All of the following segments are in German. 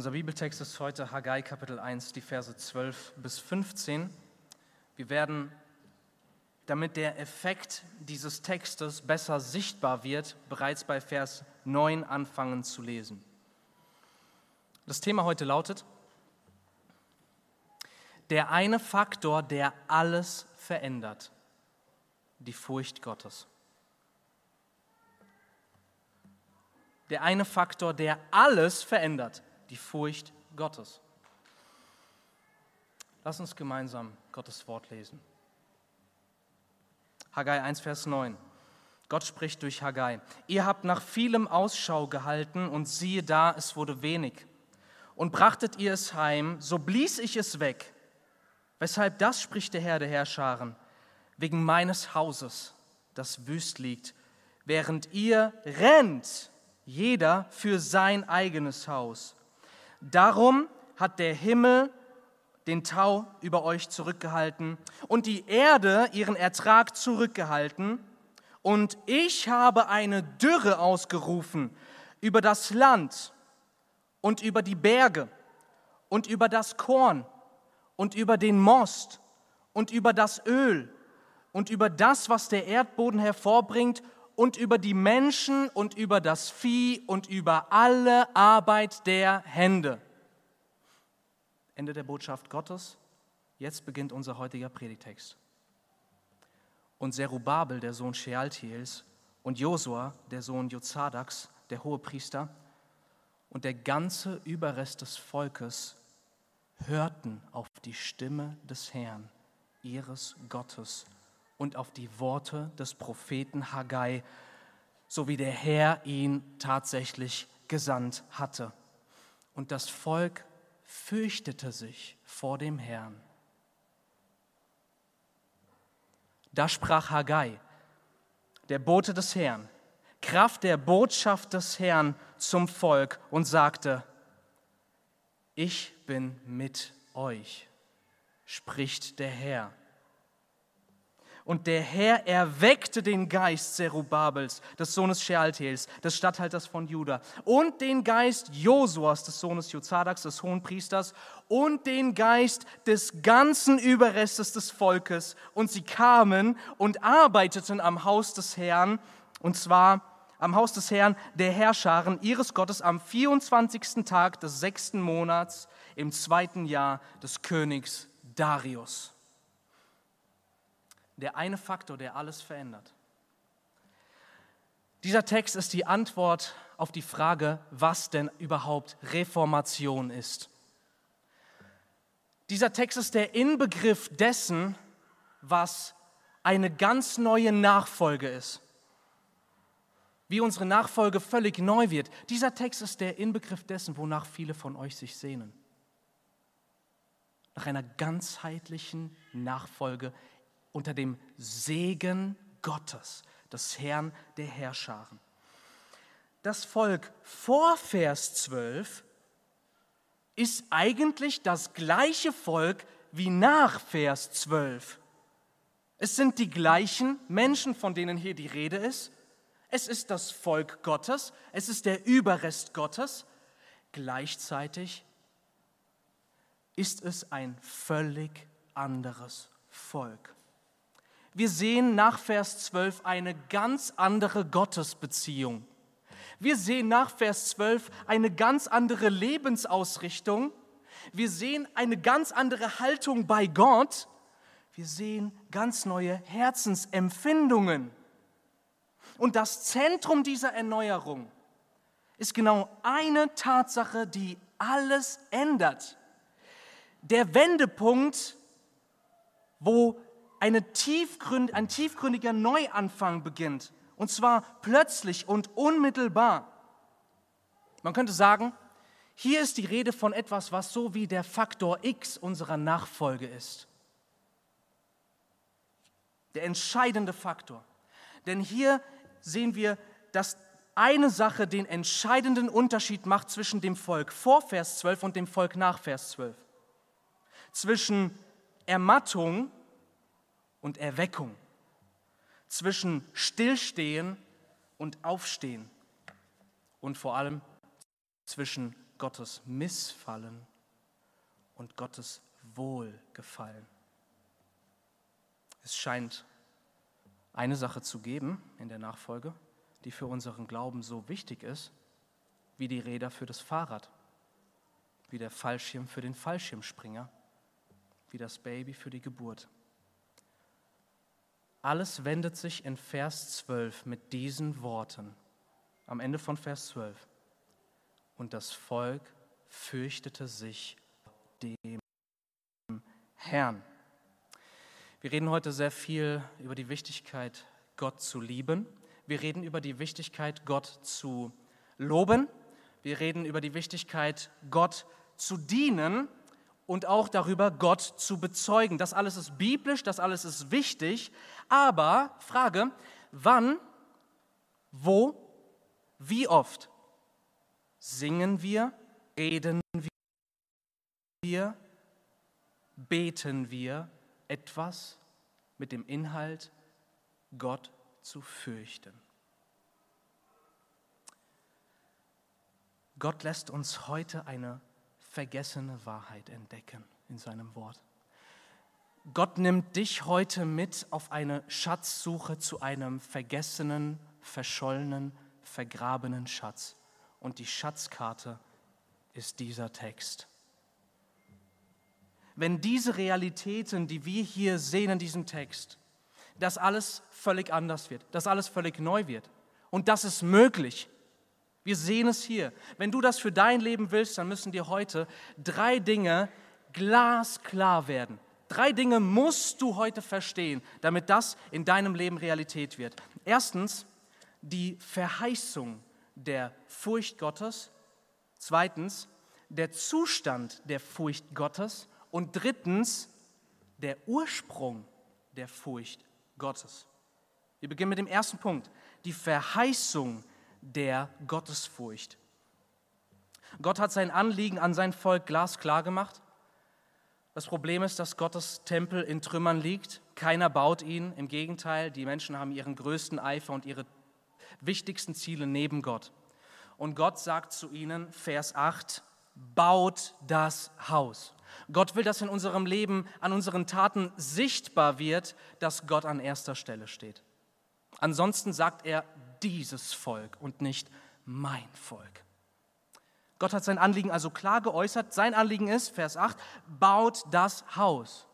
Unser Bibeltext ist heute Haggai Kapitel 1, die Verse 12 bis 15. Wir werden, damit der Effekt dieses Textes besser sichtbar wird, bereits bei Vers 9 anfangen zu lesen. Das Thema heute lautet, der eine Faktor, der alles verändert, die Furcht Gottes. Der eine Faktor, der alles verändert, die Furcht Gottes. Lass uns gemeinsam Gottes Wort lesen. Haggai 1, Vers 9. Gott spricht durch Haggai. Ihr habt nach vielem Ausschau gehalten und siehe da, es wurde wenig. Und brachtet ihr es heim, so blies ich es weg. Weshalb das spricht der Herr der Herrscharen, wegen meines Hauses, das wüst liegt, während ihr rennt, jeder für sein eigenes Haus. Darum hat der Himmel den Tau über euch zurückgehalten und die Erde ihren Ertrag zurückgehalten. Und ich habe eine Dürre ausgerufen über das Land und über die Berge und über das Korn und über den Most und über das Öl und über das, was der Erdboden hervorbringt und über die Menschen und über das Vieh und über alle Arbeit der Hände. Ende der Botschaft Gottes. Jetzt beginnt unser heutiger Predigtext. Und Zerubabel, der Sohn Shealtiels, und Josua, der Sohn Jozadaks, der Hohepriester, und der ganze Überrest des Volkes hörten auf die Stimme des Herrn, ihres Gottes, und auf die Worte des Propheten Haggai, so wie der Herr ihn tatsächlich gesandt hatte. Und das Volk fürchtete sich vor dem Herrn. Da sprach Haggai, der Bote des Herrn, Kraft der Botschaft des Herrn zum Volk und sagte, ich bin mit euch, spricht der Herr und der Herr erweckte den Geist Zerubabels, des Sohnes Shealtiels, des Statthalters von Juda, und den Geist Josuas, des Sohnes Jozadaks, des Hohenpriesters, und den Geist des ganzen Überrestes des Volkes. Und sie kamen und arbeiteten am Haus des Herrn, und zwar am Haus des Herrn, der Herrscharen ihres Gottes, am 24. Tag des sechsten Monats im zweiten Jahr des Königs Darius der eine Faktor, der alles verändert. Dieser Text ist die Antwort auf die Frage, was denn überhaupt Reformation ist. Dieser Text ist der Inbegriff dessen, was eine ganz neue Nachfolge ist. Wie unsere Nachfolge völlig neu wird. Dieser Text ist der Inbegriff dessen, wonach viele von euch sich sehnen. Nach einer ganzheitlichen Nachfolge unter dem Segen Gottes, des Herrn der Herrscharen. Das Volk vor Vers 12 ist eigentlich das gleiche Volk wie nach Vers 12. Es sind die gleichen Menschen, von denen hier die Rede ist. Es ist das Volk Gottes, es ist der Überrest Gottes. Gleichzeitig ist es ein völlig anderes Volk. Wir sehen nach Vers 12 eine ganz andere Gottesbeziehung. Wir sehen nach Vers 12 eine ganz andere Lebensausrichtung. Wir sehen eine ganz andere Haltung bei Gott. Wir sehen ganz neue Herzensempfindungen. Und das Zentrum dieser Erneuerung ist genau eine Tatsache, die alles ändert. Der Wendepunkt, wo eine tiefgründ, ein tiefgründiger Neuanfang beginnt. Und zwar plötzlich und unmittelbar. Man könnte sagen, hier ist die Rede von etwas, was so wie der Faktor X unserer Nachfolge ist. Der entscheidende Faktor. Denn hier sehen wir, dass eine Sache den entscheidenden Unterschied macht zwischen dem Volk vor Vers 12 und dem Volk nach Vers 12. Zwischen Ermattung und Erweckung, zwischen Stillstehen und Aufstehen und vor allem zwischen Gottes Missfallen und Gottes Wohlgefallen. Es scheint eine Sache zu geben in der Nachfolge, die für unseren Glauben so wichtig ist, wie die Räder für das Fahrrad, wie der Fallschirm für den Fallschirmspringer, wie das Baby für die Geburt. Alles wendet sich in Vers 12 mit diesen Worten, am Ende von Vers 12. Und das Volk fürchtete sich dem Herrn. Wir reden heute sehr viel über die Wichtigkeit, Gott zu lieben. Wir reden über die Wichtigkeit, Gott zu loben. Wir reden über die Wichtigkeit, Gott zu dienen und auch darüber, Gott zu bezeugen. Das alles ist biblisch, das alles ist wichtig. Aber, Frage, wann, wo, wie oft singen wir, reden wir, beten wir etwas mit dem Inhalt, Gott zu fürchten. Gott lässt uns heute eine vergessene Wahrheit entdecken in seinem Wort. Gott nimmt dich heute mit auf eine Schatzsuche zu einem vergessenen, verschollenen, vergrabenen Schatz. Und die Schatzkarte ist dieser Text wenn diese Realitäten, die wir hier sehen in diesem Text, dass alles völlig anders wird, dass alles völlig neu wird. Und das ist möglich. Wir sehen es hier. Wenn du das für dein Leben willst, dann müssen dir heute drei Dinge glasklar werden. Drei Dinge musst du heute verstehen, damit das in deinem Leben Realität wird. Erstens die Verheißung der Furcht Gottes. Zweitens der Zustand der Furcht Gottes. Und drittens, der Ursprung der Furcht Gottes. Wir beginnen mit dem ersten Punkt, die Verheißung der Gottesfurcht. Gott hat sein Anliegen an sein Volk glasklar gemacht. Das Problem ist, dass Gottes Tempel in Trümmern liegt. Keiner baut ihn. Im Gegenteil, die Menschen haben ihren größten Eifer und ihre wichtigsten Ziele neben Gott. Und Gott sagt zu ihnen, Vers 8, baut das Haus. Gott will, dass in unserem Leben, an unseren Taten sichtbar wird, dass Gott an erster Stelle steht. Ansonsten sagt er dieses Volk und nicht mein Volk. Gott hat sein Anliegen also klar geäußert. Sein Anliegen ist, Vers 8, baut das Haus.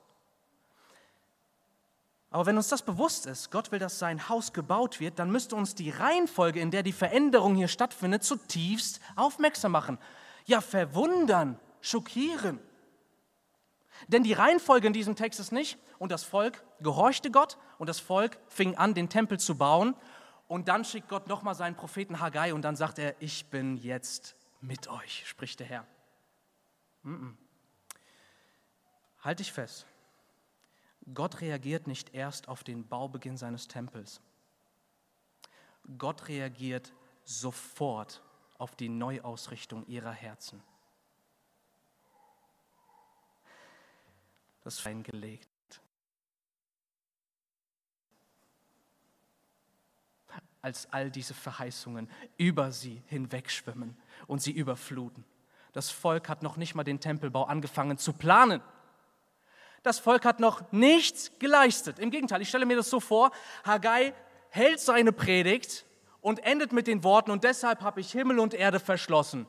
Aber wenn uns das bewusst ist, Gott will, dass sein Haus gebaut wird, dann müsste uns die Reihenfolge, in der die Veränderung hier stattfindet, zutiefst aufmerksam machen. Ja, verwundern, schockieren. Denn die Reihenfolge in diesem Text ist nicht, und das Volk gehorchte Gott und das Volk fing an, den Tempel zu bauen. Und dann schickt Gott nochmal seinen Propheten Haggai und dann sagt er, ich bin jetzt mit euch, spricht der Herr. Mm. Halt dich fest. Gott reagiert nicht erst auf den Baubeginn seines Tempels. Gott reagiert sofort auf die Neuausrichtung ihrer Herzen. das eingelegt. Als all diese Verheißungen über sie hinwegschwimmen und sie überfluten. Das Volk hat noch nicht mal den Tempelbau angefangen zu planen. Das Volk hat noch nichts geleistet. Im Gegenteil, ich stelle mir das so vor, Haggai hält seine Predigt und endet mit den Worten, und deshalb habe ich Himmel und Erde verschlossen.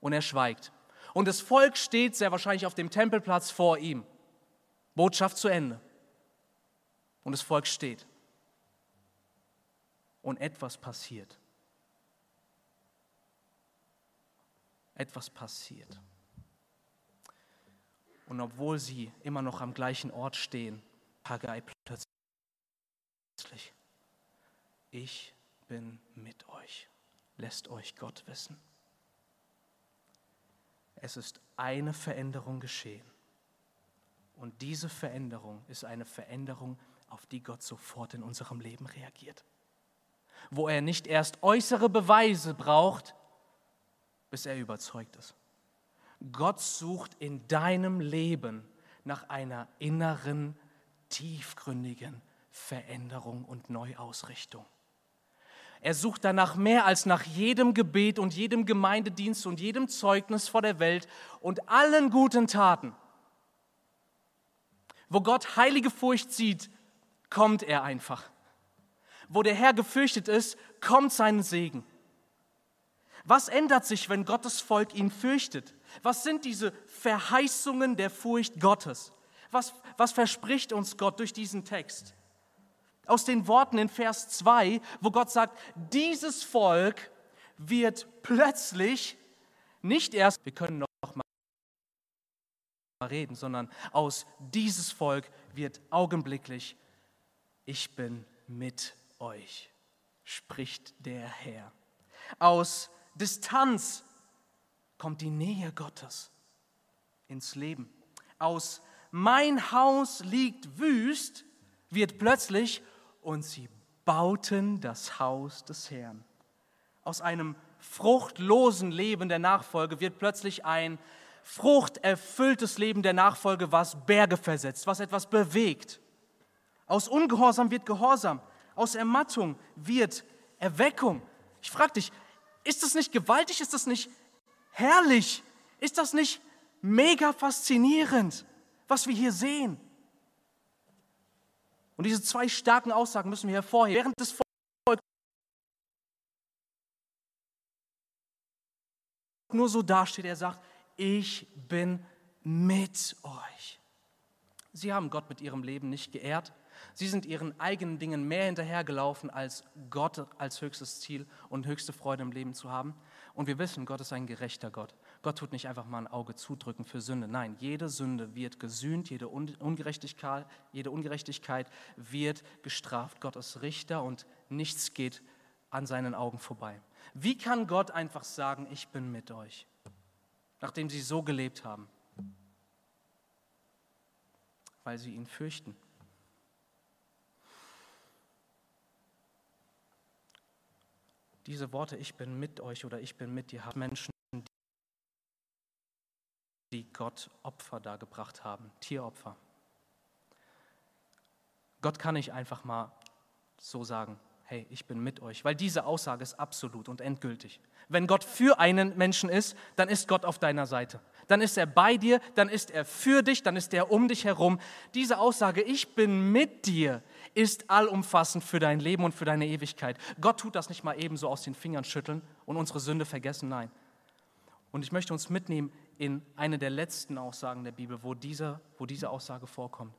Und er schweigt. Und das Volk steht sehr wahrscheinlich auf dem Tempelplatz vor ihm. Botschaft zu Ende. Und das Volk steht. Und etwas passiert. Etwas passiert. Und obwohl sie immer noch am gleichen Ort stehen, Haggai plötzlich, ich bin mit euch, lässt euch Gott wissen. Es ist eine Veränderung geschehen. Und diese Veränderung ist eine Veränderung, auf die Gott sofort in unserem Leben reagiert. Wo er nicht erst äußere Beweise braucht, bis er überzeugt ist. Gott sucht in deinem Leben nach einer inneren, tiefgründigen Veränderung und Neuausrichtung. Er sucht danach mehr als nach jedem Gebet und jedem Gemeindedienst und jedem Zeugnis vor der Welt und allen guten Taten. Wo Gott heilige Furcht sieht, kommt er einfach. Wo der Herr gefürchtet ist, kommt sein Segen. Was ändert sich, wenn Gottes Volk ihn fürchtet? Was sind diese Verheißungen der Furcht Gottes? Was, was verspricht uns Gott durch diesen Text? Aus den Worten in Vers 2, wo Gott sagt, dieses Volk wird plötzlich nicht erst, wir können noch mal reden, sondern aus dieses Volk wird augenblicklich, ich bin mit euch, spricht der Herr. Aus Distanz kommt die Nähe Gottes ins Leben. Aus mein Haus liegt wüst wird plötzlich und sie bauten das Haus des Herrn. Aus einem fruchtlosen Leben der Nachfolge wird plötzlich ein fruchterfülltes Leben der Nachfolge, was Berge versetzt, was etwas bewegt. Aus Ungehorsam wird Gehorsam, aus Ermattung wird Erweckung. Ich frage dich, ist das nicht gewaltig? Ist das nicht herrlich? Ist das nicht mega faszinierend, was wir hier sehen? Und diese zwei starken Aussagen müssen wir hervorheben. Während des Volkes nur so dasteht, er sagt, ich bin mit euch. Sie haben Gott mit ihrem Leben nicht geehrt. Sie sind ihren eigenen Dingen mehr hinterhergelaufen, als Gott als höchstes Ziel und höchste Freude im Leben zu haben. Und wir wissen, Gott ist ein gerechter Gott. Gott tut nicht einfach mal ein Auge zudrücken für Sünde. Nein, jede Sünde wird gesühnt, jede Ungerechtigkeit, jede Ungerechtigkeit wird gestraft. Gott ist Richter und nichts geht an seinen Augen vorbei. Wie kann Gott einfach sagen, ich bin mit euch, nachdem sie so gelebt haben? Weil sie ihn fürchten. Diese Worte, ich bin mit euch oder ich bin mit dir, haben Menschen, die Gott Opfer dargebracht haben, Tieropfer. Gott kann nicht einfach mal so sagen, hey, ich bin mit euch, weil diese Aussage ist absolut und endgültig. Wenn Gott für einen Menschen ist, dann ist Gott auf deiner Seite. Dann ist er bei dir, dann ist er für dich, dann ist er um dich herum. Diese Aussage, ich bin mit dir, ist allumfassend für dein Leben und für deine Ewigkeit. Gott tut das nicht mal ebenso aus den Fingern schütteln und unsere Sünde vergessen, nein. Und ich möchte uns mitnehmen in eine der letzten Aussagen der Bibel, wo diese, wo diese Aussage vorkommt,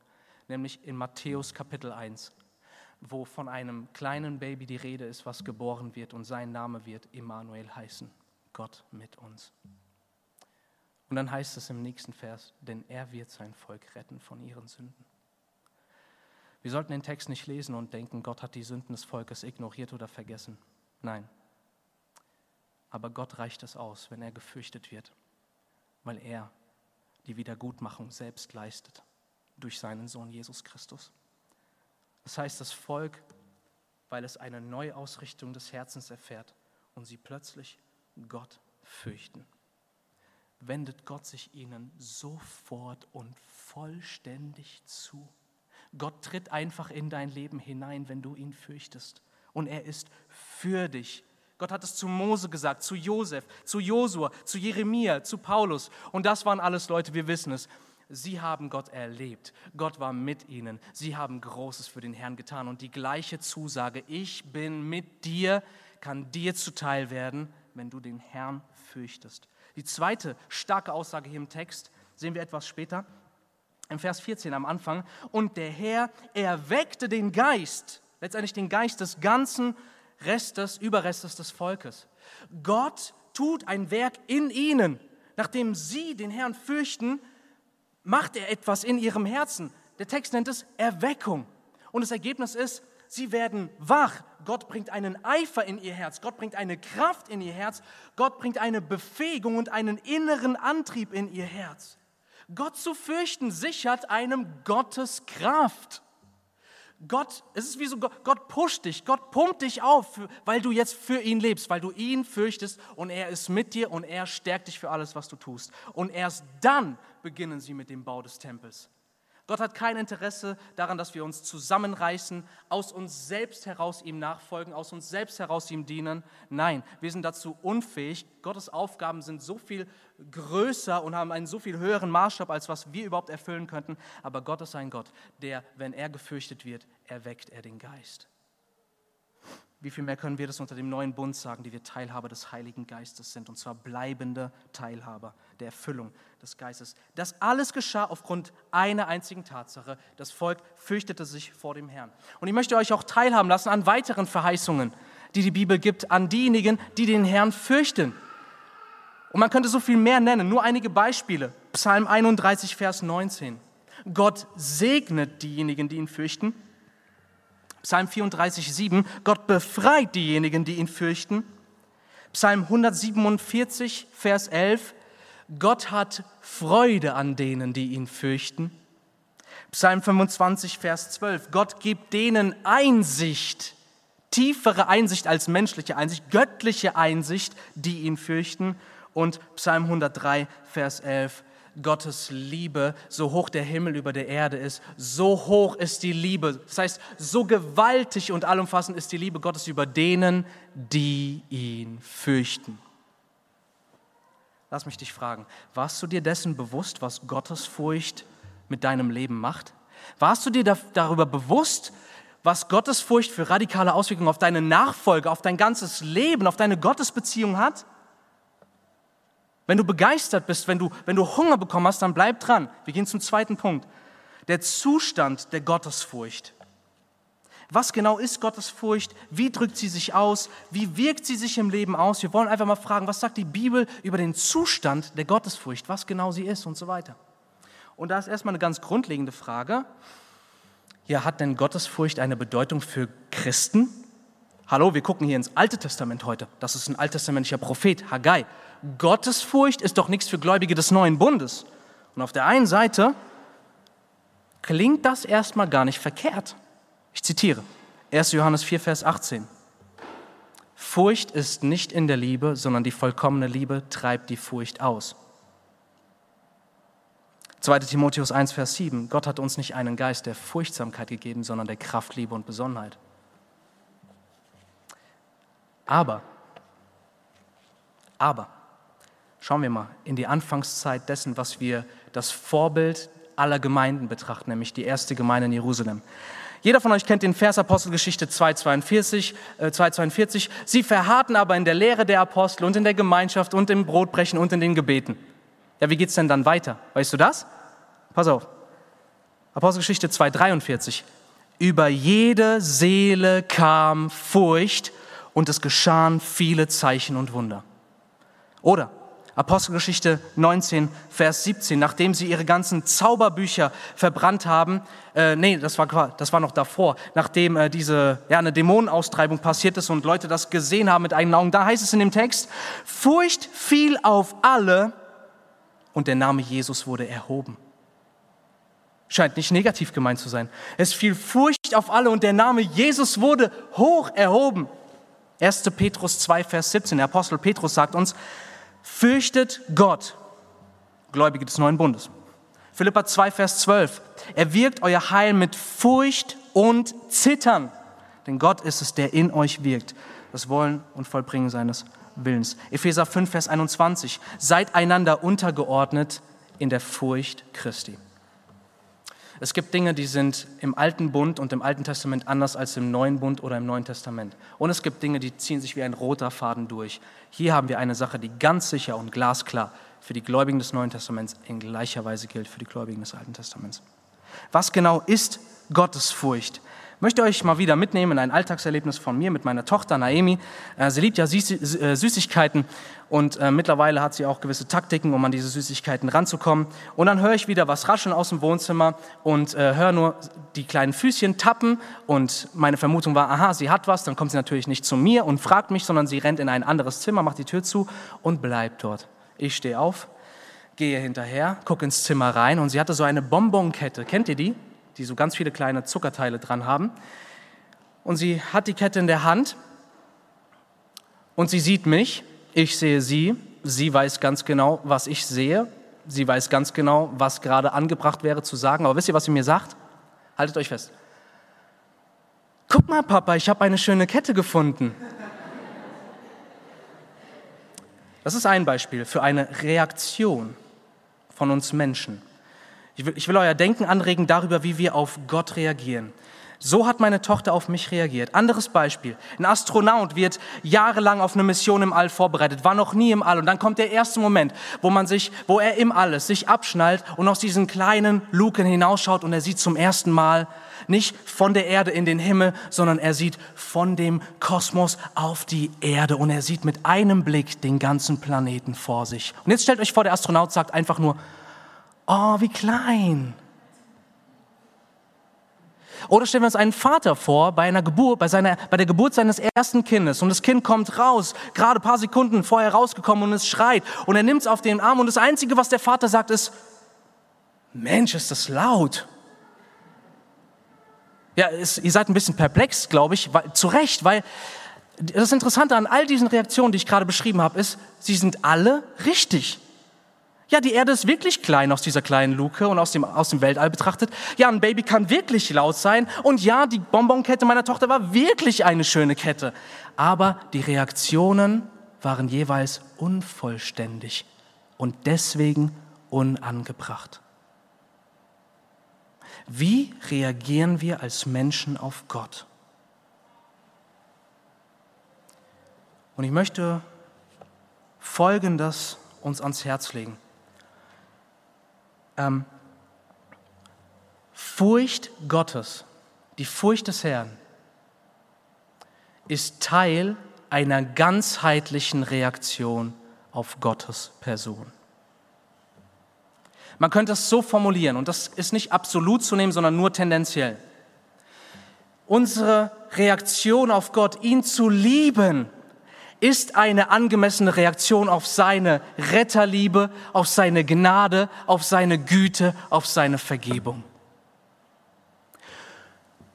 nämlich in Matthäus Kapitel 1 wo von einem kleinen Baby die Rede ist, was geboren wird und sein Name wird Immanuel heißen, Gott mit uns. Und dann heißt es im nächsten Vers, denn er wird sein Volk retten von ihren Sünden. Wir sollten den Text nicht lesen und denken, Gott hat die Sünden des Volkes ignoriert oder vergessen. Nein. Aber Gott reicht es aus, wenn er gefürchtet wird, weil er die Wiedergutmachung selbst leistet durch seinen Sohn Jesus Christus. Das heißt, das Volk, weil es eine Neuausrichtung des Herzens erfährt und sie plötzlich Gott fürchten, wendet Gott sich ihnen sofort und vollständig zu. Gott tritt einfach in dein Leben hinein, wenn du ihn fürchtest. Und er ist für dich. Gott hat es zu Mose gesagt, zu Josef, zu Josua, zu Jeremia, zu Paulus. Und das waren alles Leute, wir wissen es, Sie haben Gott erlebt. Gott war mit ihnen. Sie haben Großes für den Herrn getan. Und die gleiche Zusage, ich bin mit dir, kann dir zuteil werden, wenn du den Herrn fürchtest. Die zweite starke Aussage hier im Text sehen wir etwas später. Im Vers 14 am Anfang. Und der Herr erweckte den Geist, letztendlich den Geist des ganzen Restes, Überrestes des Volkes. Gott tut ein Werk in ihnen. Nachdem sie den Herrn fürchten, macht er etwas in ihrem Herzen. Der Text nennt es Erweckung. Und das Ergebnis ist, sie werden wach. Gott bringt einen Eifer in ihr Herz. Gott bringt eine Kraft in ihr Herz. Gott bringt eine Befähigung und einen inneren Antrieb in ihr Herz. Gott zu fürchten sichert einem Gottes Kraft. Gott, es ist wie so, Gott pusht dich, Gott pumpt dich auf, weil du jetzt für ihn lebst, weil du ihn fürchtest und er ist mit dir und er stärkt dich für alles, was du tust. Und erst dann beginnen sie mit dem Bau des Tempels. Gott hat kein Interesse daran, dass wir uns zusammenreißen, aus uns selbst heraus ihm nachfolgen, aus uns selbst heraus ihm dienen. Nein, wir sind dazu unfähig. Gottes Aufgaben sind so viel größer und haben einen so viel höheren Maßstab, als was wir überhaupt erfüllen könnten. Aber Gott ist ein Gott, der, wenn er gefürchtet wird, erweckt er den Geist. Wie viel mehr können wir das unter dem neuen Bund sagen, die wir Teilhaber des Heiligen Geistes sind, und zwar bleibende Teilhaber der Erfüllung des Geistes. Das alles geschah aufgrund einer einzigen Tatsache. Das Volk fürchtete sich vor dem Herrn. Und ich möchte euch auch teilhaben lassen an weiteren Verheißungen, die die Bibel gibt, an diejenigen, die den Herrn fürchten. Und man könnte so viel mehr nennen, nur einige Beispiele. Psalm 31, Vers 19. Gott segnet diejenigen, die ihn fürchten Psalm 34, 7, Gott befreit diejenigen, die ihn fürchten. Psalm 147, Vers 11, Gott hat Freude an denen, die ihn fürchten. Psalm 25, Vers 12, Gott gibt denen Einsicht, tiefere Einsicht als menschliche Einsicht, göttliche Einsicht, die ihn fürchten. Und Psalm 103, Vers 11, Gottes Liebe, so hoch der Himmel über der Erde ist, so hoch ist die Liebe. Das heißt, so gewaltig und allumfassend ist die Liebe Gottes über denen, die ihn fürchten. Lass mich dich fragen, warst du dir dessen bewusst, was Gottes Furcht mit deinem Leben macht? Warst du dir darüber bewusst, was Gottes Furcht für radikale Auswirkungen auf deine Nachfolge, auf dein ganzes Leben, auf deine Gottesbeziehung hat? Wenn du begeistert bist, wenn du, wenn du Hunger bekommen hast, dann bleib dran. Wir gehen zum zweiten Punkt. Der Zustand der Gottesfurcht. Was genau ist Gottesfurcht? Wie drückt sie sich aus? Wie wirkt sie sich im Leben aus? Wir wollen einfach mal fragen, was sagt die Bibel über den Zustand der Gottesfurcht, was genau sie ist und so weiter. Und da ist erstmal eine ganz grundlegende Frage. Ja, hat denn Gottesfurcht eine Bedeutung für Christen? Hallo, wir gucken hier ins Alte Testament heute. Das ist ein alttestamentlicher Prophet, Haggai. Gottesfurcht ist doch nichts für Gläubige des neuen Bundes. Und auf der einen Seite klingt das erstmal gar nicht verkehrt. Ich zitiere 1. Johannes 4, Vers 18. Furcht ist nicht in der Liebe, sondern die vollkommene Liebe treibt die Furcht aus. 2. Timotheus 1, Vers 7. Gott hat uns nicht einen Geist der Furchtsamkeit gegeben, sondern der Kraft, Liebe und Besonnenheit. Aber, aber, Schauen wir mal in die Anfangszeit dessen, was wir das Vorbild aller Gemeinden betrachten, nämlich die erste Gemeinde in Jerusalem. Jeder von euch kennt den Vers Apostelgeschichte 2,42. Äh, 2,42. Sie verharrten aber in der Lehre der Apostel und in der Gemeinschaft und im Brotbrechen und in den Gebeten. Ja, wie geht es denn dann weiter? Weißt du das? Pass auf. Apostelgeschichte 2,43. Über jede Seele kam Furcht und es geschahen viele Zeichen und Wunder. Oder Apostelgeschichte 19, Vers 17, nachdem sie ihre ganzen Zauberbücher verbrannt haben, äh, nee, das war, das war noch davor, nachdem äh, diese, ja, eine Dämonenaustreibung passiert ist und Leute das gesehen haben mit eigenen Augen, da heißt es in dem Text, Furcht fiel auf alle und der Name Jesus wurde erhoben. Scheint nicht negativ gemeint zu sein. Es fiel Furcht auf alle und der Name Jesus wurde hoch erhoben. 1. Petrus 2, Vers 17, der Apostel Petrus sagt uns, Fürchtet Gott, Gläubige des neuen Bundes. Philippa 2, Vers 12. Er wirkt euer Heil mit Furcht und Zittern. Denn Gott ist es, der in euch wirkt. Das Wollen und Vollbringen seines Willens. Epheser 5, Vers 21. Seid einander untergeordnet in der Furcht Christi. Es gibt Dinge, die sind im Alten Bund und im Alten Testament anders als im Neuen Bund oder im Neuen Testament. Und es gibt Dinge, die ziehen sich wie ein roter Faden durch. Hier haben wir eine Sache, die ganz sicher und glasklar für die Gläubigen des Neuen Testaments in gleicher Weise gilt für die Gläubigen des Alten Testaments. Was genau ist Gottesfurcht? Möchte euch mal wieder mitnehmen in ein Alltagserlebnis von mir mit meiner Tochter Naemi. Äh, sie liebt ja äh, Süßigkeiten und äh, mittlerweile hat sie auch gewisse Taktiken, um an diese Süßigkeiten ranzukommen. Und dann höre ich wieder was rascheln aus dem Wohnzimmer und höre nur die kleinen Füßchen tappen und meine Vermutung war, aha, sie hat was, dann kommt sie natürlich nicht zu mir und fragt mich, sondern sie rennt in ein anderes Zimmer, macht die Tür zu und bleibt dort. Ich stehe auf, gehe hinterher, gucke ins Zimmer rein und sie hatte so eine Bonbonkette. Kennt ihr die? Die so ganz viele kleine Zuckerteile dran haben. Und sie hat die Kette in der Hand und sie sieht mich, ich sehe sie, sie weiß ganz genau, was ich sehe. sie weiß ganz genau, was gerade angebracht wäre zu sagen. Aber wisst ihr, was sie mir sagt? Haltet euch fest. Guck mal, Papa, ich habe eine schöne Kette gefunden. Das ist ein Beispiel für eine Reaktion von uns Menschen. Ich will, ich will euer Denken anregen darüber, wie wir auf Gott reagieren. So hat meine Tochter auf mich reagiert. Anderes Beispiel. Ein Astronaut wird jahrelang auf eine Mission im All vorbereitet, war noch nie im All. Und dann kommt der erste Moment, wo man sich, wo er im All ist, sich abschnallt und aus diesen kleinen Luken hinausschaut und er sieht zum ersten Mal nicht von der Erde in den Himmel, sondern er sieht von dem Kosmos auf die Erde und er sieht mit einem Blick den ganzen Planeten vor sich. Und jetzt stellt euch vor, der Astronaut sagt einfach nur, oh, wie klein. Oder stellen wir uns einen Vater vor bei einer Geburt, bei, seiner, bei der Geburt seines ersten Kindes und das Kind kommt raus, gerade ein paar Sekunden vorher rausgekommen und es schreit und er nimmt es auf den Arm und das Einzige, was der Vater sagt, ist, Mensch, ist das laut. Ja, es, ihr seid ein bisschen perplex, glaube ich, weil, zu Recht, weil das Interessante an all diesen Reaktionen, die ich gerade beschrieben habe, ist, sie sind alle richtig. Ja, die Erde ist wirklich klein aus dieser kleinen Luke und aus dem, aus dem Weltall betrachtet. Ja, ein Baby kann wirklich laut sein. Und ja, die Bonbonkette meiner Tochter war wirklich eine schöne Kette. Aber die Reaktionen waren jeweils unvollständig und deswegen unangebracht. Wie reagieren wir als Menschen auf Gott? Und ich möchte Folgendes uns ans Herz legen. Ähm, Furcht Gottes, die Furcht des Herrn, ist Teil einer ganzheitlichen Reaktion auf Gottes Person. Man könnte es so formulieren, und das ist nicht absolut zu nehmen, sondern nur tendenziell. Unsere Reaktion auf Gott, ihn zu lieben, ist eine angemessene Reaktion auf seine Retterliebe, auf seine Gnade, auf seine Güte, auf seine Vergebung.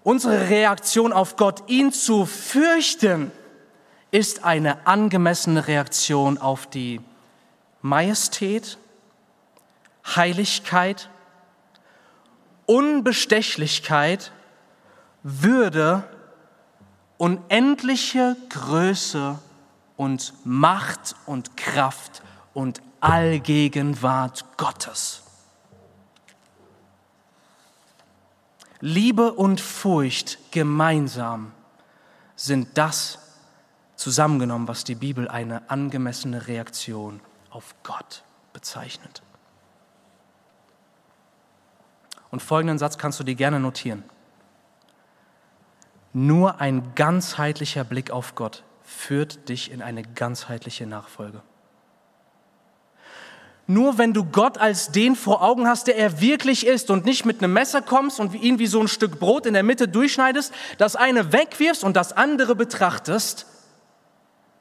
Unsere Reaktion auf Gott, ihn zu fürchten, ist eine angemessene Reaktion auf die Majestät, Heiligkeit, Unbestechlichkeit, Würde, unendliche Größe und Macht und Kraft und Allgegenwart Gottes. Liebe und Furcht gemeinsam sind das zusammengenommen, was die Bibel eine angemessene Reaktion auf Gott bezeichnet. Und folgenden Satz kannst du dir gerne notieren. Nur ein ganzheitlicher Blick auf Gott führt dich in eine ganzheitliche Nachfolge. Nur wenn du Gott als den vor Augen hast, der er wirklich ist und nicht mit einem Messer kommst und ihn wie so ein Stück Brot in der Mitte durchschneidest, das eine wegwirfst und das andere betrachtest,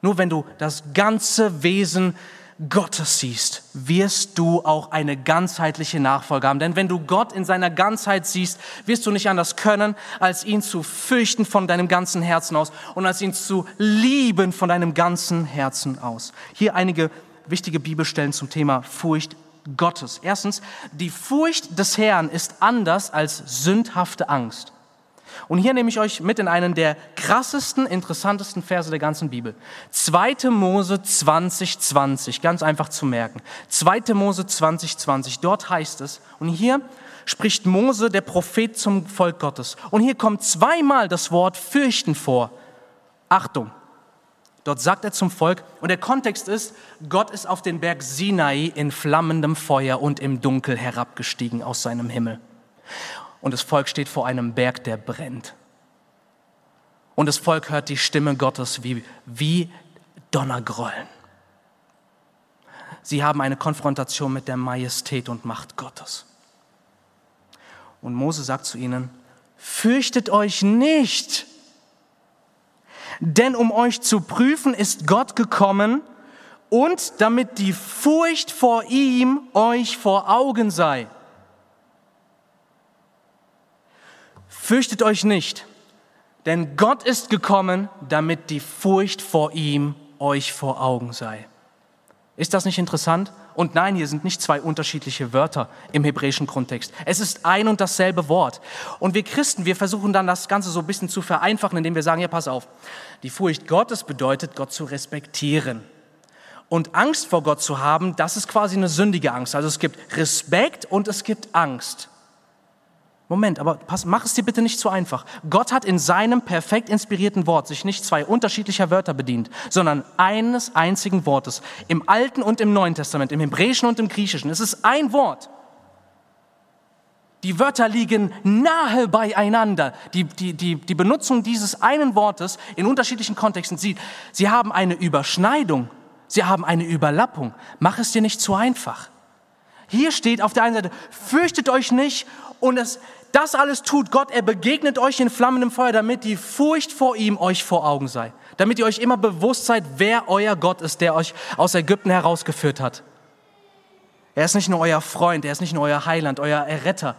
nur wenn du das ganze Wesen Gottes siehst, wirst du auch eine ganzheitliche Nachfolge haben. Denn wenn du Gott in seiner Ganzheit siehst, wirst du nicht anders können, als ihn zu fürchten von deinem ganzen Herzen aus und als ihn zu lieben von deinem ganzen Herzen aus. Hier einige wichtige Bibelstellen zum Thema Furcht Gottes. Erstens, die Furcht des Herrn ist anders als sündhafte Angst. Und hier nehme ich euch mit in einen der krassesten, interessantesten Verse der ganzen Bibel. 2. Mose 2020, ganz einfach zu merken. 2. Mose 2020, dort heißt es, und hier spricht Mose, der Prophet, zum Volk Gottes. Und hier kommt zweimal das Wort fürchten vor. Achtung, dort sagt er zum Volk, und der Kontext ist, Gott ist auf den Berg Sinai in flammendem Feuer und im Dunkel herabgestiegen aus seinem Himmel und das Volk steht vor einem Berg, der brennt. Und das Volk hört die Stimme Gottes wie, wie Donnergrollen. Sie haben eine Konfrontation mit der Majestät und Macht Gottes. Und Mose sagt zu ihnen, fürchtet euch nicht, denn um euch zu prüfen ist Gott gekommen und damit die Furcht vor ihm euch vor Augen sei. Fürchtet euch nicht, denn Gott ist gekommen, damit die Furcht vor ihm euch vor Augen sei. Ist das nicht interessant? Und nein, hier sind nicht zwei unterschiedliche Wörter im hebräischen Kontext. Es ist ein und dasselbe Wort. Und wir Christen, wir versuchen dann das Ganze so ein bisschen zu vereinfachen, indem wir sagen, ja, pass auf, die Furcht Gottes bedeutet, Gott zu respektieren. Und Angst vor Gott zu haben, das ist quasi eine sündige Angst. Also es gibt Respekt und es gibt Angst. Moment, aber pass, mach es dir bitte nicht zu einfach. Gott hat in seinem perfekt inspirierten Wort sich nicht zwei unterschiedlicher Wörter bedient, sondern eines einzigen Wortes. Im Alten und im Neuen Testament, im Hebräischen und im Griechischen. Es ist ein Wort. Die Wörter liegen nahe beieinander. Die, die, die, die Benutzung dieses einen Wortes in unterschiedlichen Kontexten, sie, sie haben eine Überschneidung, sie haben eine Überlappung. Mach es dir nicht zu einfach. Hier steht auf der einen Seite, fürchtet euch nicht und es, das alles tut Gott, er begegnet euch in flammendem Feuer, damit die Furcht vor ihm euch vor Augen sei. Damit ihr euch immer bewusst seid, wer euer Gott ist, der euch aus Ägypten herausgeführt hat. Er ist nicht nur euer Freund, er ist nicht nur euer Heiland, euer Erretter.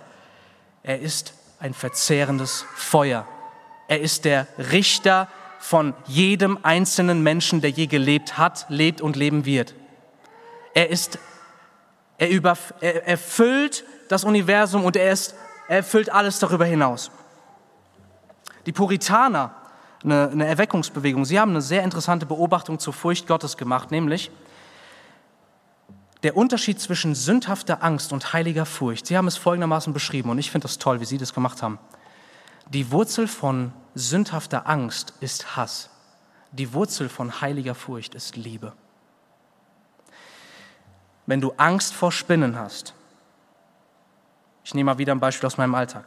Er ist ein verzehrendes Feuer. Er ist der Richter von jedem einzelnen Menschen, der je gelebt hat, lebt und leben wird. Er ist, er, über, er erfüllt das Universum und er, ist, er erfüllt alles darüber hinaus. Die Puritaner, eine, eine Erweckungsbewegung, sie haben eine sehr interessante Beobachtung zur Furcht Gottes gemacht, nämlich der Unterschied zwischen sündhafter Angst und heiliger Furcht. Sie haben es folgendermaßen beschrieben und ich finde das toll, wie Sie das gemacht haben. Die Wurzel von sündhafter Angst ist Hass. Die Wurzel von heiliger Furcht ist Liebe. Wenn du Angst vor Spinnen hast, ich nehme mal wieder ein Beispiel aus meinem Alltag.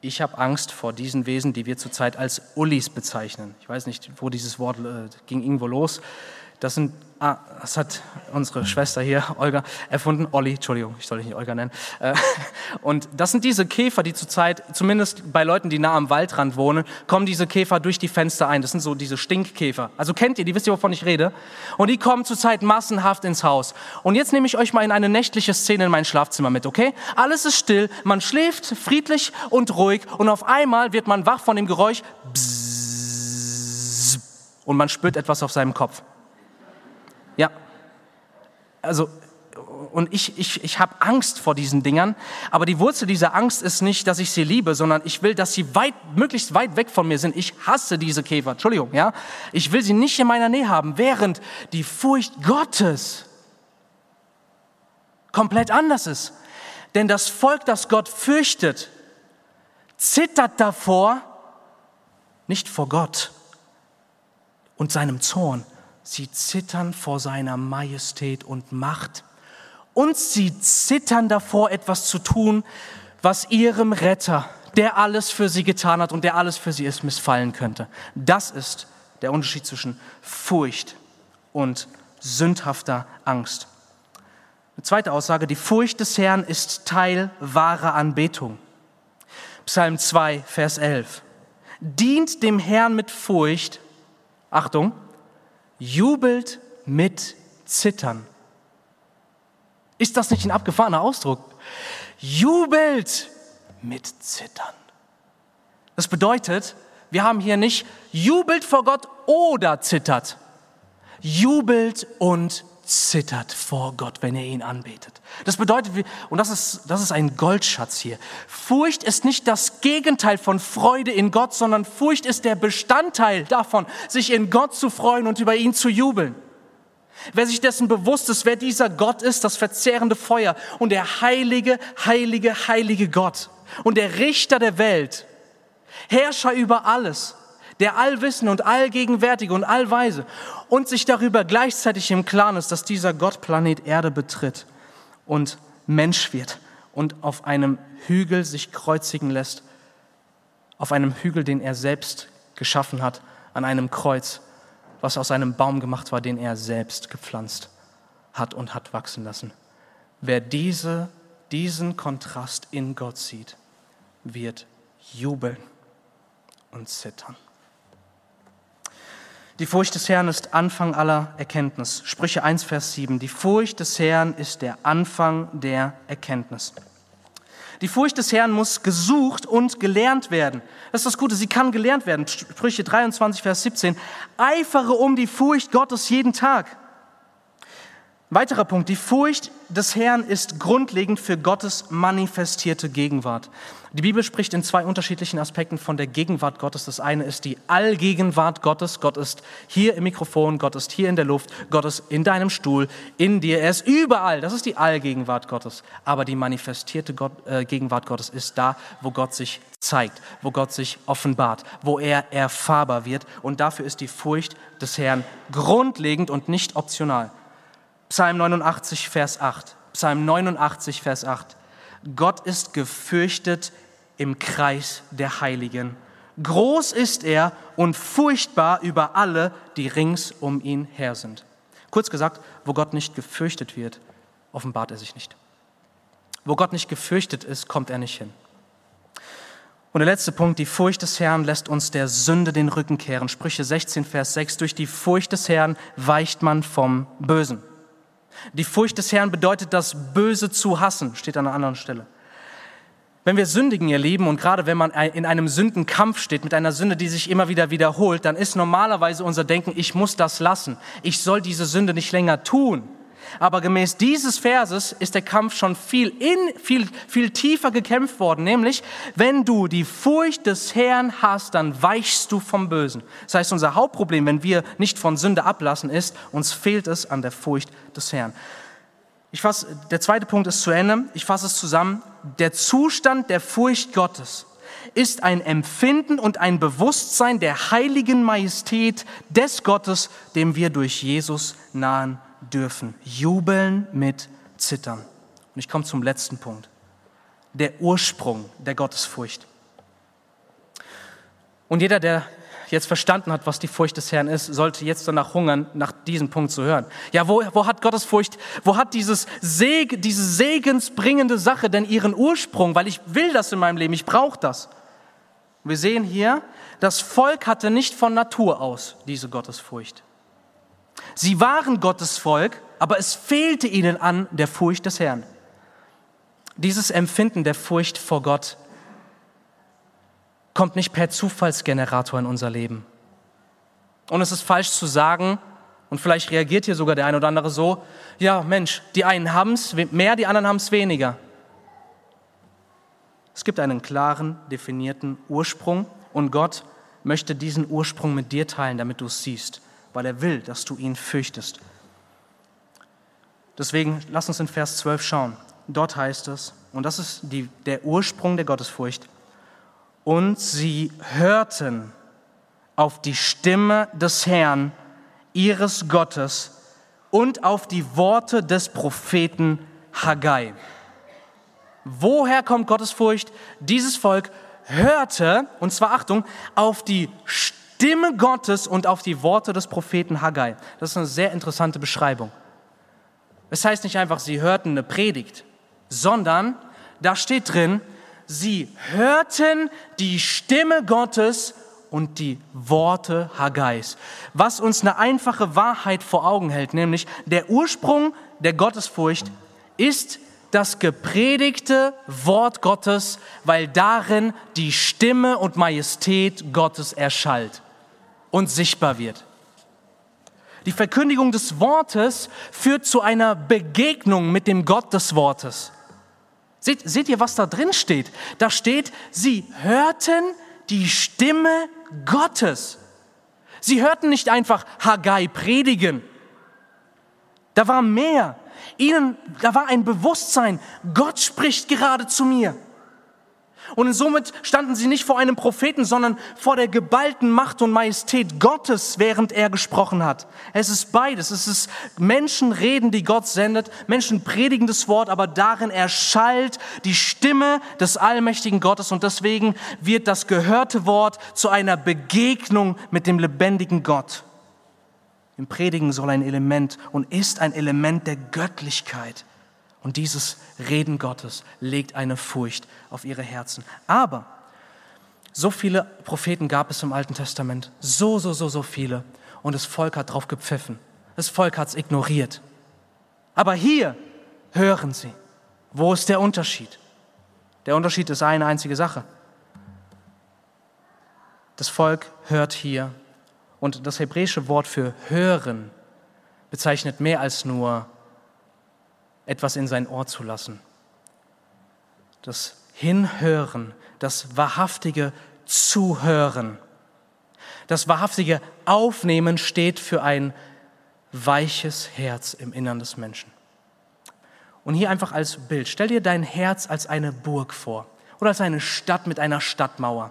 Ich habe Angst vor diesen Wesen, die wir zurzeit als Ullis bezeichnen. Ich weiß nicht, wo dieses Wort äh, ging irgendwo los. Das sind Ah, das hat unsere Schwester hier, Olga, erfunden. Olli, Entschuldigung, ich soll dich nicht Olga nennen. Äh, und das sind diese Käfer, die zurzeit, zumindest bei Leuten, die nah am Waldrand wohnen, kommen diese Käfer durch die Fenster ein. Das sind so diese Stinkkäfer. Also kennt ihr, die wisst ihr, wovon ich rede? Und die kommen zurzeit massenhaft ins Haus. Und jetzt nehme ich euch mal in eine nächtliche Szene in mein Schlafzimmer mit, okay? Alles ist still, man schläft friedlich und ruhig und auf einmal wird man wach von dem Geräusch und man spürt etwas auf seinem Kopf. Also und ich, ich, ich habe Angst vor diesen Dingern, aber die Wurzel dieser Angst ist nicht, dass ich sie liebe, sondern ich will, dass sie weit, möglichst weit weg von mir sind. Ich hasse diese Käfer, Entschuldigung, ja. Ich will sie nicht in meiner Nähe haben, während die Furcht Gottes komplett anders ist. Denn das Volk, das Gott fürchtet, zittert davor, nicht vor Gott und seinem Zorn, Sie zittern vor seiner Majestät und Macht. Und sie zittern davor, etwas zu tun, was ihrem Retter, der alles für sie getan hat und der alles für sie ist, missfallen könnte. Das ist der Unterschied zwischen Furcht und sündhafter Angst. Eine zweite Aussage, die Furcht des Herrn ist Teil wahrer Anbetung. Psalm 2, Vers 11. Dient dem Herrn mit Furcht, Achtung, jubelt mit Zittern. Ist das nicht ein abgefahrener Ausdruck? Jubelt mit Zittern. Das bedeutet, wir haben hier nicht jubelt vor Gott oder zittert. Jubelt und zittert vor Gott, wenn ihr ihn anbetet. Das bedeutet, und das ist, das ist ein Goldschatz hier, Furcht ist nicht das Gegenteil von Freude in Gott, sondern Furcht ist der Bestandteil davon, sich in Gott zu freuen und über ihn zu jubeln. Wer sich dessen bewusst ist, wer dieser Gott ist, das verzehrende Feuer und der heilige, heilige, heilige Gott und der Richter der Welt, Herrscher über alles, der Allwissende und Allgegenwärtige und Allweise und sich darüber gleichzeitig im Klaren ist, dass dieser Gott Planet Erde betritt und Mensch wird und auf einem Hügel sich kreuzigen lässt, auf einem Hügel, den er selbst geschaffen hat, an einem Kreuz, was aus einem Baum gemacht war, den er selbst gepflanzt hat und hat wachsen lassen. Wer diese, diesen Kontrast in Gott sieht, wird jubeln und zittern. Die Furcht des Herrn ist Anfang aller Erkenntnis. Sprüche 1, Vers 7. Die Furcht des Herrn ist der Anfang der Erkenntnis. Die Furcht des Herrn muss gesucht und gelernt werden. Das ist das Gute, sie kann gelernt werden. Sprüche 23, Vers 17. Eifere um die Furcht Gottes jeden Tag. Weiterer Punkt, die Furcht des Herrn ist grundlegend für Gottes manifestierte Gegenwart. Die Bibel spricht in zwei unterschiedlichen Aspekten von der Gegenwart Gottes. Das eine ist die Allgegenwart Gottes. Gott ist hier im Mikrofon, Gott ist hier in der Luft, Gott ist in deinem Stuhl, in dir, er ist überall. Das ist die Allgegenwart Gottes. Aber die manifestierte Gott, äh, Gegenwart Gottes ist da, wo Gott sich zeigt, wo Gott sich offenbart, wo er erfahrbar wird. Und dafür ist die Furcht des Herrn grundlegend und nicht optional. Psalm 89, Vers 8. Psalm 89, Vers 8. Gott ist gefürchtet im Kreis der Heiligen. Groß ist er und furchtbar über alle, die rings um ihn her sind. Kurz gesagt, wo Gott nicht gefürchtet wird, offenbart er sich nicht. Wo Gott nicht gefürchtet ist, kommt er nicht hin. Und der letzte Punkt, die Furcht des Herrn lässt uns der Sünde den Rücken kehren. Sprüche 16, Vers 6, durch die Furcht des Herrn weicht man vom Bösen. Die Furcht des Herrn bedeutet, das Böse zu hassen, steht an einer anderen Stelle. Wenn wir sündigen, ihr Lieben, und gerade wenn man in einem Sündenkampf steht, mit einer Sünde, die sich immer wieder wiederholt, dann ist normalerweise unser Denken, ich muss das lassen. Ich soll diese Sünde nicht länger tun. Aber gemäß dieses Verses ist der Kampf schon viel, in, viel, viel tiefer gekämpft worden. Nämlich, wenn du die Furcht des Herrn hast, dann weichst du vom Bösen. Das heißt, unser Hauptproblem, wenn wir nicht von Sünde ablassen, ist, uns fehlt es an der Furcht des Herrn. Ich fasse, der zweite Punkt ist zu Ende. Ich fasse es zusammen. Der Zustand der Furcht Gottes ist ein Empfinden und ein Bewusstsein der heiligen Majestät des Gottes, dem wir durch Jesus nahen dürfen. Jubeln mit Zittern. Und ich komme zum letzten Punkt. Der Ursprung der Gottesfurcht. Und jeder, der jetzt verstanden hat, was die Furcht des Herrn ist, sollte jetzt danach hungern, nach diesem Punkt zu hören. Ja, wo, wo hat Gottesfurcht, wo hat dieses Seg, diese segensbringende Sache denn ihren Ursprung? Weil ich will das in meinem Leben, ich brauche das. Wir sehen hier, das Volk hatte nicht von Natur aus diese Gottesfurcht. Sie waren Gottes Volk, aber es fehlte ihnen an der Furcht des Herrn. Dieses Empfinden der Furcht vor Gott kommt nicht per Zufallsgenerator in unser Leben. Und es ist falsch zu sagen, und vielleicht reagiert hier sogar der eine oder andere so, ja Mensch, die einen haben es mehr, die anderen haben es weniger. Es gibt einen klaren, definierten Ursprung und Gott möchte diesen Ursprung mit dir teilen, damit du es siehst weil er will, dass du ihn fürchtest. Deswegen lass uns in Vers 12 schauen. Dort heißt es, und das ist die, der Ursprung der Gottesfurcht, und sie hörten auf die Stimme des Herrn, ihres Gottes, und auf die Worte des Propheten Haggai. Woher kommt Gottesfurcht? Dieses Volk hörte, und zwar Achtung, auf die Stimme Stimme Gottes und auf die Worte des Propheten Haggai. Das ist eine sehr interessante Beschreibung. Es heißt nicht einfach, sie hörten eine Predigt, sondern da steht drin, sie hörten die Stimme Gottes und die Worte Haggais. Was uns eine einfache Wahrheit vor Augen hält, nämlich der Ursprung der Gottesfurcht ist das gepredigte Wort Gottes, weil darin die Stimme und Majestät Gottes erschallt und sichtbar wird. Die Verkündigung des Wortes führt zu einer Begegnung mit dem Gott des Wortes. Seht, seht ihr, was da drin steht? Da steht, sie hörten die Stimme Gottes. Sie hörten nicht einfach Haggai predigen. Da war mehr. Ihnen, da war ein Bewusstsein, Gott spricht gerade zu mir. Und somit standen sie nicht vor einem Propheten, sondern vor der geballten Macht und Majestät Gottes, während er gesprochen hat. Es ist beides. Es ist Menschen reden, die Gott sendet, Menschen predigen das Wort, aber darin erschallt die Stimme des allmächtigen Gottes und deswegen wird das gehörte Wort zu einer Begegnung mit dem lebendigen Gott. Im Predigen soll ein Element und ist ein Element der Göttlichkeit. Und dieses Reden Gottes legt eine Furcht auf ihre Herzen. Aber so viele Propheten gab es im Alten Testament. So, so, so, so viele. Und das Volk hat drauf gepfiffen. Das Volk hat es ignoriert. Aber hier hören sie. Wo ist der Unterschied? Der Unterschied ist eine einzige Sache. Das Volk hört hier. Und das hebräische Wort für hören bezeichnet mehr als nur etwas in sein Ohr zu lassen. Das Hinhören, das wahrhaftige Zuhören, das wahrhaftige Aufnehmen steht für ein weiches Herz im Innern des Menschen. Und hier einfach als Bild, stell dir dein Herz als eine Burg vor oder als eine Stadt mit einer Stadtmauer.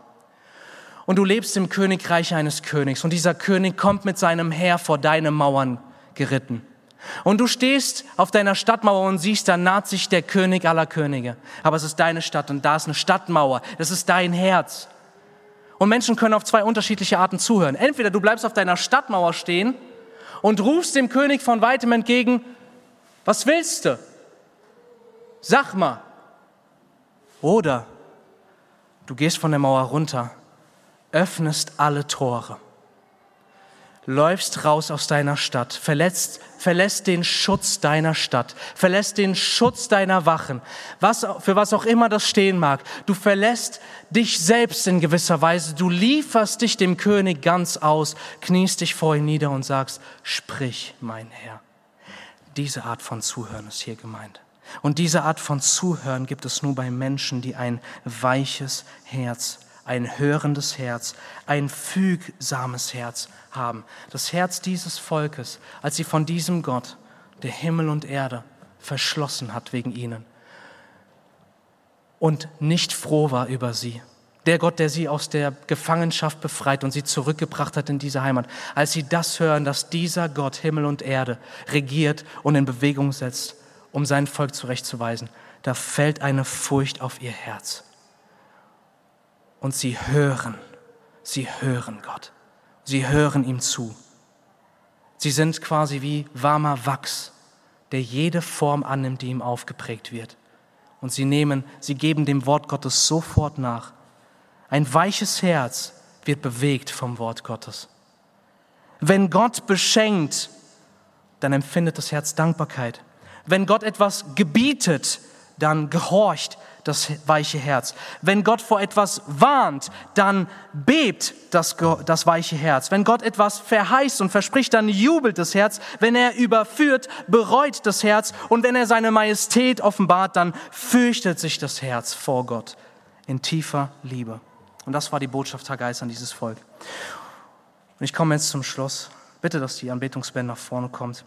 Und du lebst im Königreich eines Königs und dieser König kommt mit seinem Heer vor deine Mauern geritten. Und du stehst auf deiner Stadtmauer und siehst, da naht sich der König aller Könige. Aber es ist deine Stadt und da ist eine Stadtmauer. Das ist dein Herz. Und Menschen können auf zwei unterschiedliche Arten zuhören. Entweder du bleibst auf deiner Stadtmauer stehen und rufst dem König von weitem entgegen, was willst du? Sag mal. Oder du gehst von der Mauer runter, öffnest alle Tore, läufst raus aus deiner Stadt, verlässt, verlässt den Schutz deiner Stadt, verlässt den Schutz deiner Wachen, was, für was auch immer das stehen mag. Du verlässt dich selbst in gewisser Weise, du lieferst dich dem König ganz aus, kniest dich vor ihm nieder und sagst, sprich, mein Herr. Diese Art von Zuhören ist hier gemeint. Und diese Art von Zuhören gibt es nur bei Menschen, die ein weiches Herz, ein hörendes Herz, ein fügsames Herz haben. Das Herz dieses Volkes, als sie von diesem Gott, der Himmel und Erde, verschlossen hat wegen ihnen und nicht froh war über sie. Der Gott, der sie aus der Gefangenschaft befreit und sie zurückgebracht hat in diese Heimat. Als sie das hören, dass dieser Gott Himmel und Erde regiert und in Bewegung setzt, um sein Volk zurechtzuweisen, da fällt eine Furcht auf ihr Herz. Und sie hören, sie hören Gott, sie hören ihm zu. Sie sind quasi wie warmer Wachs, der jede Form annimmt, die ihm aufgeprägt wird. Und sie nehmen, sie geben dem Wort Gottes sofort nach. Ein weiches Herz wird bewegt vom Wort Gottes. Wenn Gott beschenkt, dann empfindet das Herz Dankbarkeit. Wenn Gott etwas gebietet, dann gehorcht das weiche Herz. Wenn Gott vor etwas warnt, dann bebt das, das weiche Herz. Wenn Gott etwas verheißt und verspricht, dann jubelt das Herz. Wenn er überführt, bereut das Herz. Und wenn er seine Majestät offenbart, dann fürchtet sich das Herz vor Gott in tiefer Liebe. Und das war die Botschaft Haggeis an dieses Volk. Und ich komme jetzt zum Schluss. Bitte, dass die Anbetungsband nach vorne kommt.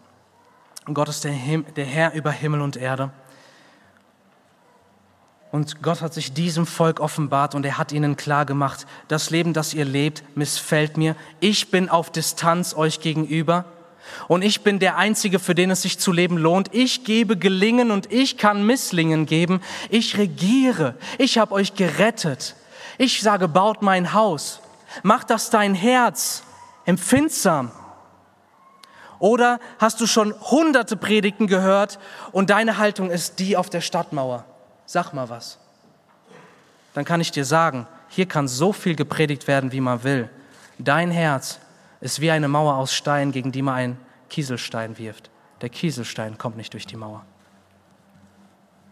Und Gott ist der, Him der Herr über Himmel und Erde. Und Gott hat sich diesem Volk offenbart und er hat ihnen klar gemacht, das Leben, das ihr lebt, missfällt mir. Ich bin auf Distanz euch gegenüber und ich bin der Einzige, für den es sich zu leben lohnt. Ich gebe Gelingen und ich kann Misslingen geben. Ich regiere. Ich habe euch gerettet. Ich sage, baut mein Haus. Macht das dein Herz empfindsam oder hast du schon hunderte Predigten gehört und deine Haltung ist die auf der Stadtmauer? Sag mal was. Dann kann ich dir sagen, hier kann so viel gepredigt werden, wie man will. Dein Herz ist wie eine Mauer aus Stein, gegen die man einen Kieselstein wirft. Der Kieselstein kommt nicht durch die Mauer.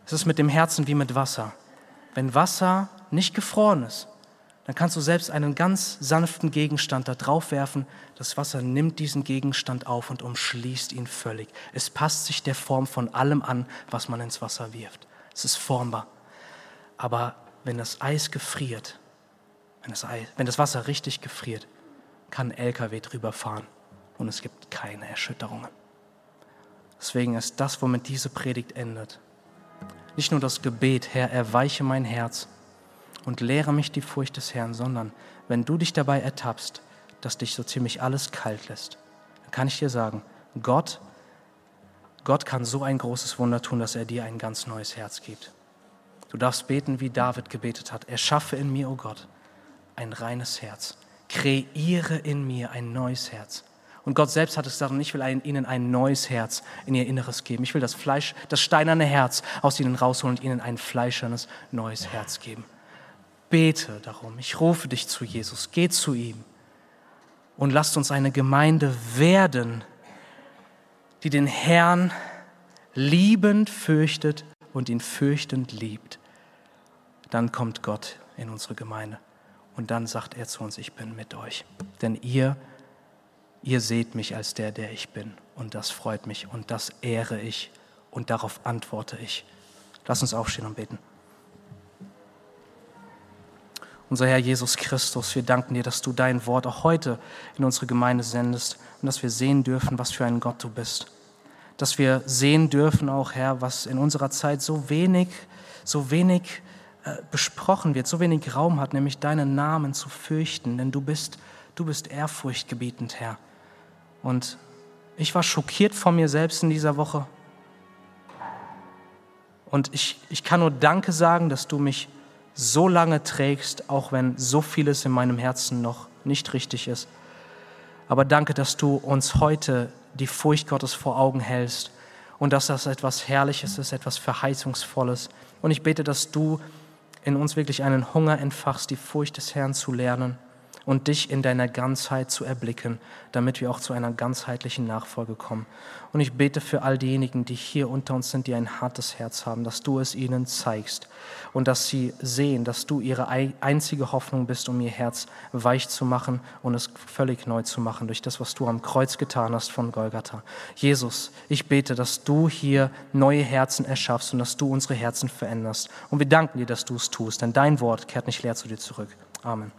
Es ist mit dem Herzen wie mit Wasser. Wenn Wasser nicht gefroren ist, dann kannst du selbst einen ganz sanften Gegenstand da drauf werfen. Das Wasser nimmt diesen Gegenstand auf und umschließt ihn völlig. Es passt sich der Form von allem an, was man ins Wasser wirft. Es ist formbar. Aber wenn das Eis gefriert, wenn das, Eis, wenn das Wasser richtig gefriert, kann ein LKW drüber fahren und es gibt keine Erschütterungen. Deswegen ist das, womit diese Predigt endet, nicht nur das Gebet, Herr, erweiche mein Herz, und lehre mich die Furcht des Herrn, sondern wenn du dich dabei ertappst, dass dich so ziemlich alles kalt lässt, dann kann ich dir sagen, Gott, Gott kann so ein großes Wunder tun, dass er dir ein ganz neues Herz gibt. Du darfst beten, wie David gebetet hat. Erschaffe in mir, o oh Gott, ein reines Herz. Kreiere in mir ein neues Herz. Und Gott selbst hat es gesagt, und ich will ihnen ein neues Herz in ihr Inneres geben. Ich will das Fleisch, das steinerne Herz aus ihnen rausholen und ihnen ein fleischernes neues Herz geben bete darum. Ich rufe dich zu Jesus. Geh zu ihm und lasst uns eine Gemeinde werden, die den Herrn liebend fürchtet und ihn fürchtend liebt. Dann kommt Gott in unsere Gemeinde und dann sagt er zu uns, ich bin mit euch. Denn ihr, ihr seht mich als der, der ich bin und das freut mich und das ehre ich und darauf antworte ich. Lass uns aufstehen und beten. Unser Herr Jesus Christus, wir danken dir, dass du dein Wort auch heute in unsere Gemeinde sendest und dass wir sehen dürfen, was für ein Gott du bist. Dass wir sehen dürfen auch, Herr, was in unserer Zeit so wenig, so wenig äh, besprochen wird, so wenig Raum hat, nämlich deinen Namen zu fürchten, denn du bist, du bist ehrfurchtgebietend, Herr. Und ich war schockiert von mir selbst in dieser Woche. Und ich, ich kann nur Danke sagen, dass du mich so lange trägst, auch wenn so vieles in meinem Herzen noch nicht richtig ist. Aber danke, dass du uns heute die Furcht Gottes vor Augen hältst und dass das etwas Herrliches ist, etwas Verheißungsvolles. Und ich bete, dass du in uns wirklich einen Hunger entfachst, die Furcht des Herrn zu lernen und dich in deiner Ganzheit zu erblicken, damit wir auch zu einer ganzheitlichen Nachfolge kommen. Und ich bete für all diejenigen, die hier unter uns sind, die ein hartes Herz haben, dass du es ihnen zeigst und dass sie sehen, dass du ihre einzige Hoffnung bist, um ihr Herz weich zu machen und es völlig neu zu machen durch das, was du am Kreuz getan hast von Golgatha. Jesus, ich bete, dass du hier neue Herzen erschaffst und dass du unsere Herzen veränderst. Und wir danken dir, dass du es tust, denn dein Wort kehrt nicht leer zu dir zurück. Amen.